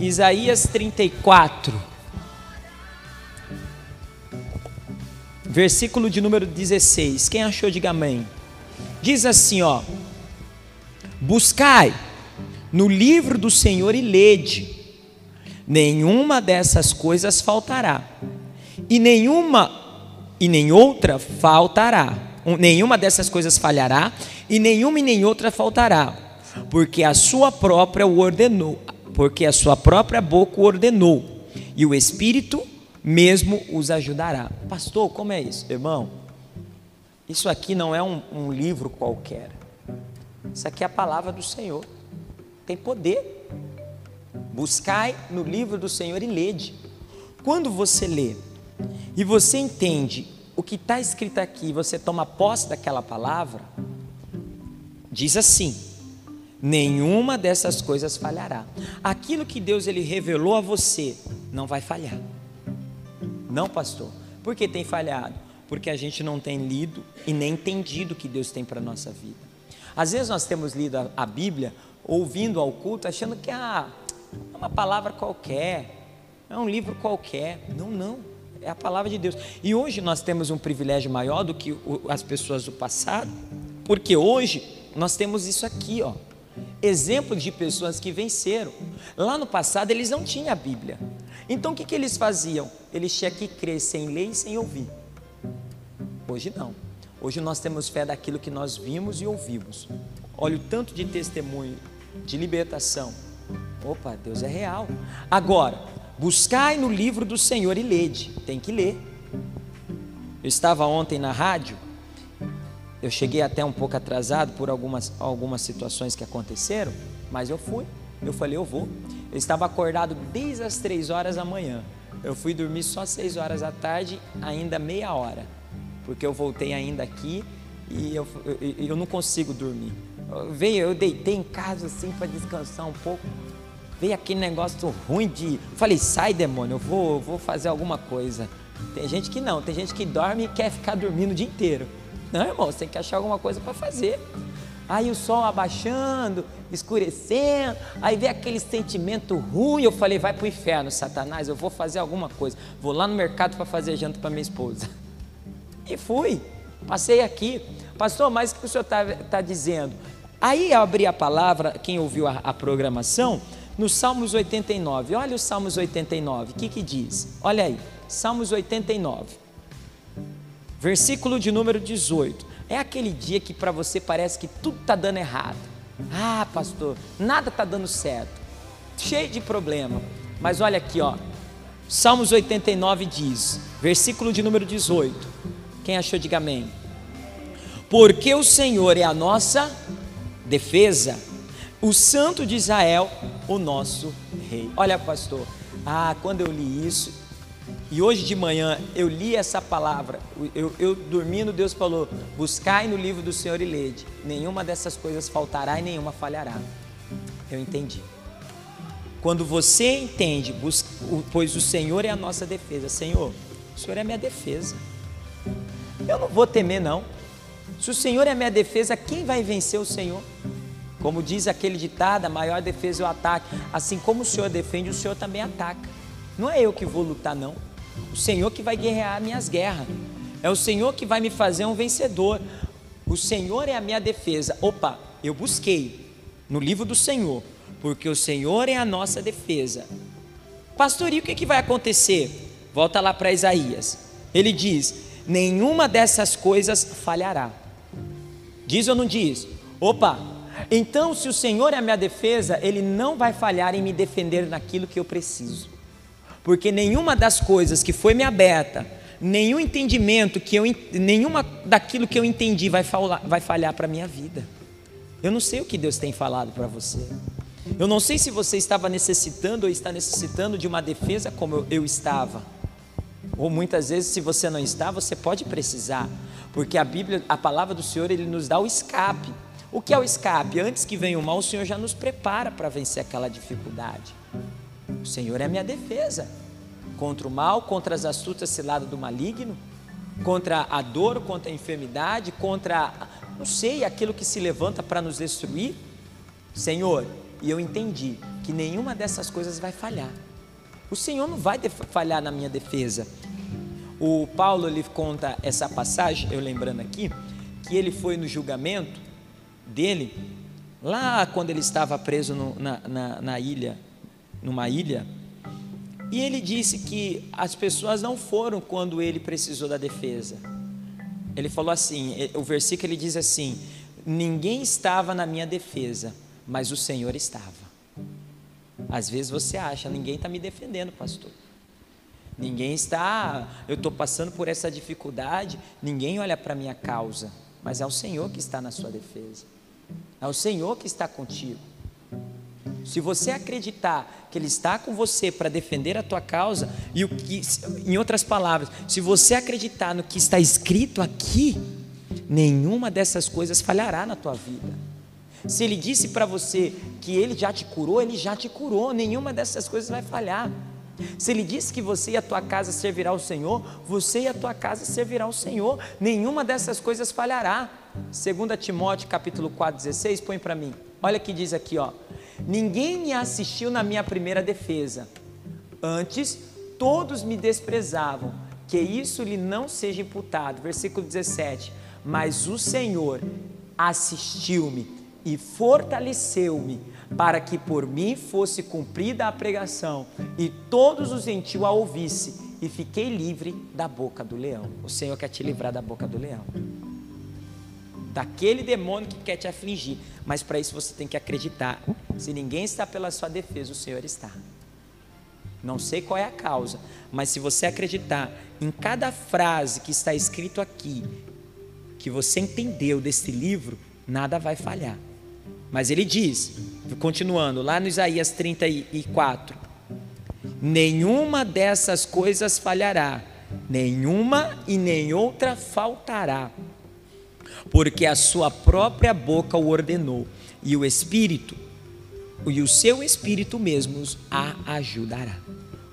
Isaías 34, versículo de número 16. Quem achou, diga amém. Diz assim, ó: Buscai no livro do Senhor e lede, nenhuma dessas coisas faltará, e nenhuma e nem outra faltará, nenhuma dessas coisas falhará, e nenhuma e nem outra faltará, porque a sua própria o ordenou, porque a sua própria boca o ordenou, e o Espírito mesmo os ajudará. Pastor, como é isso? Irmão, isso aqui não é um, um livro qualquer, isso aqui é a palavra do Senhor, tem poder. Buscai no livro do Senhor e lede. Quando você lê e você entende o que está escrito aqui, você toma posse daquela palavra, diz assim: nenhuma dessas coisas falhará. Aquilo que Deus ele revelou a você não vai falhar. Não, pastor. Por que tem falhado? Porque a gente não tem lido e nem entendido o que Deus tem para a nossa vida. Às vezes nós temos lido a, a Bíblia, ouvindo ao culto, achando que ah, é uma palavra qualquer, é um livro qualquer. Não, não. É a palavra de Deus. E hoje nós temos um privilégio maior do que as pessoas do passado, porque hoje nós temos isso aqui, ó. Exemplo de pessoas que venceram. Lá no passado eles não tinham a Bíblia. Então o que, que eles faziam? Eles tinham que crer sem ler e sem ouvir. Hoje não. Hoje nós temos fé daquilo que nós vimos e ouvimos. Olha o tanto de testemunho de libertação. Opa, Deus é real. Agora, buscai no livro do Senhor e lede. Tem que ler. Eu estava ontem na rádio, eu cheguei até um pouco atrasado por algumas, algumas situações que aconteceram, mas eu fui. Eu falei, eu vou. Eu estava acordado desde as três horas da manhã. Eu fui dormir só seis horas da tarde, ainda meia hora, porque eu voltei ainda aqui e eu, eu, eu não consigo dormir. Veio, eu deitei em casa assim para descansar um pouco. Veio aquele negócio ruim de. Falei, sai demônio, eu vou, eu vou fazer alguma coisa. Tem gente que não, tem gente que dorme e quer ficar dormindo o dia inteiro. Não, irmão, você tem que achar alguma coisa para fazer. Aí o sol abaixando, escurecendo, aí vem aquele sentimento ruim. Eu falei, vai para o inferno, Satanás, eu vou fazer alguma coisa. Vou lá no mercado para fazer janta para minha esposa. E fui, passei aqui. Pastor, mas o que o senhor está tá dizendo? Aí eu abri a palavra, quem ouviu a, a programação, no Salmos 89. Olha o Salmos 89, o que, que diz? Olha aí, Salmos 89, versículo de número 18. É aquele dia que para você parece que tudo está dando errado. Ah, pastor, nada está dando certo, cheio de problema. Mas olha aqui, ó. Salmos 89 diz, versículo de número 18. Quem achou, diga amém. Porque o Senhor é a nossa defesa, o Santo de Israel, o nosso Rei. Olha, pastor, ah, quando eu li isso, e hoje de manhã eu li essa palavra, eu, eu dormindo, Deus falou: buscai no livro do Senhor e lede, nenhuma dessas coisas faltará e nenhuma falhará. Eu entendi. Quando você entende, busca, pois o Senhor é a nossa defesa, Senhor, o Senhor é a minha defesa. Eu não vou temer, não. Se o Senhor é a minha defesa, quem vai vencer o Senhor? Como diz aquele ditado, a maior defesa é o ataque. Assim como o Senhor defende, o Senhor também ataca. Não é eu que vou lutar, não. O Senhor que vai guerrear minhas guerras. É o Senhor que vai me fazer um vencedor. O Senhor é a minha defesa. Opa, eu busquei no livro do Senhor, porque o Senhor é a nossa defesa. Pastor, e o que, que vai acontecer? Volta lá para Isaías. Ele diz: nenhuma dessas coisas falhará. Diz ou não diz? Opa, então se o Senhor é a minha defesa, Ele não vai falhar em me defender naquilo que eu preciso. Porque nenhuma das coisas que foi me aberta, nenhum entendimento que eu, nenhuma daquilo que eu entendi vai falhar, vai falhar para minha vida. Eu não sei o que Deus tem falado para você. Eu não sei se você estava necessitando ou está necessitando de uma defesa como eu, eu estava. Ou muitas vezes, se você não está, você pode precisar. Porque a Bíblia, a palavra do Senhor, ele nos dá o escape. O que é o escape? Antes que venha o mal, o Senhor já nos prepara para vencer aquela dificuldade. O Senhor é a minha defesa contra o mal, contra as astutas ciladas do maligno, contra a dor, contra a enfermidade, contra, não sei, aquilo que se levanta para nos destruir. Senhor, e eu entendi que nenhuma dessas coisas vai falhar. O Senhor não vai falhar na minha defesa. O Paulo ele conta essa passagem, eu lembrando aqui, que ele foi no julgamento dele, lá quando ele estava preso no, na, na, na ilha, numa ilha, e ele disse que as pessoas não foram quando ele precisou da defesa. Ele falou assim: o versículo ele diz assim: Ninguém estava na minha defesa, mas o Senhor estava. Às vezes você acha, ninguém está me defendendo, pastor. Ninguém está, eu estou passando por essa dificuldade, ninguém olha para a minha causa, mas é o Senhor que está na sua defesa, é o Senhor que está contigo. Se você acreditar que Ele está com você para defender a tua causa, e o que, em outras palavras, se você acreditar no que está escrito aqui, nenhuma dessas coisas falhará na tua vida. Se Ele disse para você que Ele já te curou, Ele já te curou, nenhuma dessas coisas vai falhar. Se Ele disse que você e a tua casa servirá ao Senhor, você e a tua casa servirá ao Senhor, nenhuma dessas coisas falhará. 2 Timóteo capítulo 4, 16, põe para mim. Olha que diz aqui, ó. Ninguém me assistiu na minha primeira defesa. Antes, todos me desprezavam. Que isso lhe não seja imputado. Versículo 17. Mas o Senhor assistiu-me e fortaleceu-me para que por mim fosse cumprida a pregação e todos os gentios a ouvissem e fiquei livre da boca do leão. O Senhor quer te livrar da boca do leão daquele demônio que quer te afligir. Mas para isso você tem que acreditar. Se ninguém está pela sua defesa, o Senhor está. Não sei qual é a causa, mas se você acreditar em cada frase que está escrito aqui, que você entendeu desse livro, nada vai falhar. Mas ele diz, continuando, lá no Isaías 34, nenhuma dessas coisas falhará, nenhuma e nem outra faltará porque a sua própria boca o ordenou, e o Espírito, e o seu Espírito mesmo a ajudará.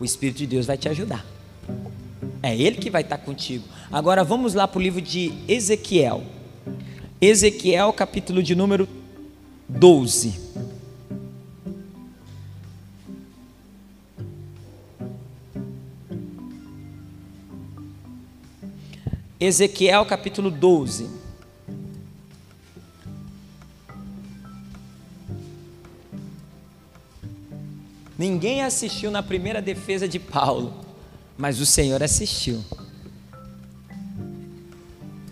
O Espírito de Deus vai te ajudar. É Ele que vai estar contigo. Agora vamos lá para o livro de Ezequiel. Ezequiel, capítulo de número 12. Ezequiel capítulo 12. Ninguém assistiu na primeira defesa de Paulo, mas o Senhor assistiu.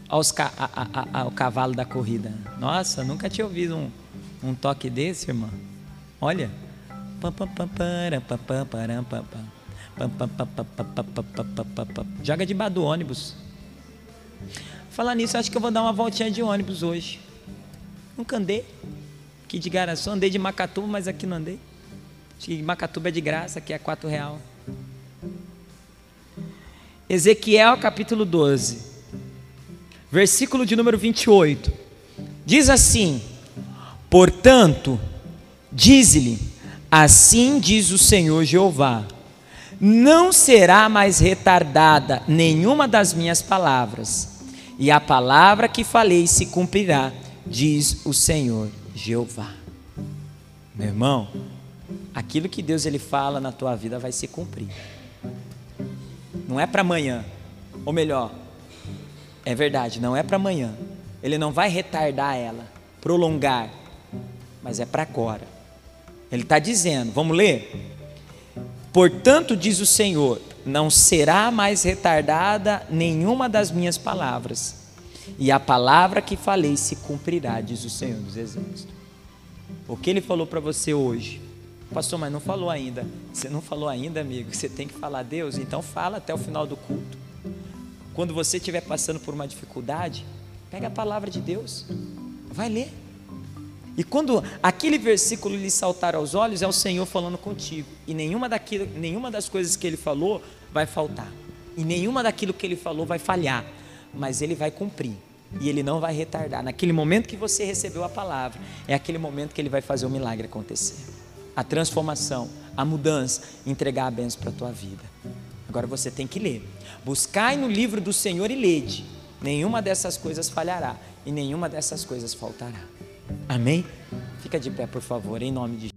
Aos ca a, a, ao cavalo da corrida. Nossa, nunca tinha ouvido um, um toque desse, irmão. Olha. Joga debaixo do ônibus. Falar nisso, acho que eu vou dar uma voltinha de ônibus hoje. Nunca andei. Aqui de Garaçu, andei de Macatuba, mas aqui não andei. Acho que Macatuba é de graça, aqui é quatro real. Ezequiel capítulo 12, versículo de número 28. Diz assim: Portanto, diz-lhe: Assim diz o Senhor Jeová: Não será mais retardada nenhuma das minhas palavras, e a palavra que falei se cumprirá, diz o Senhor Jeová. Meu irmão, aquilo que Deus ele fala na tua vida vai se cumprir. Não é para amanhã, ou melhor, é verdade, não é para amanhã. Ele não vai retardar ela, prolongar, mas é para agora. Ele está dizendo, vamos ler? Portanto, diz o Senhor: não será mais retardada nenhuma das minhas palavras, e a palavra que falei se cumprirá, diz o Senhor dos Exércitos. O que ele falou para você hoje, Pastor, mas não falou ainda. Você não falou ainda, amigo. Você tem que falar, Deus, então fala até o final do culto. Quando você estiver passando por uma dificuldade, pega a palavra de Deus, vai ler. E quando aquele versículo lhe saltar aos olhos, é o Senhor falando contigo. E nenhuma, daquilo, nenhuma das coisas que ele falou vai faltar. E nenhuma daquilo que ele falou vai falhar. Mas ele vai cumprir. E ele não vai retardar. Naquele momento que você recebeu a palavra, é aquele momento que ele vai fazer o milagre acontecer a transformação, a mudança, entregar a benção para a tua vida. Agora você tem que ler. Buscai no livro do Senhor e lede. Nenhuma dessas coisas falhará e nenhuma dessas coisas faltará. Amém? Fica de pé, por favor, em nome de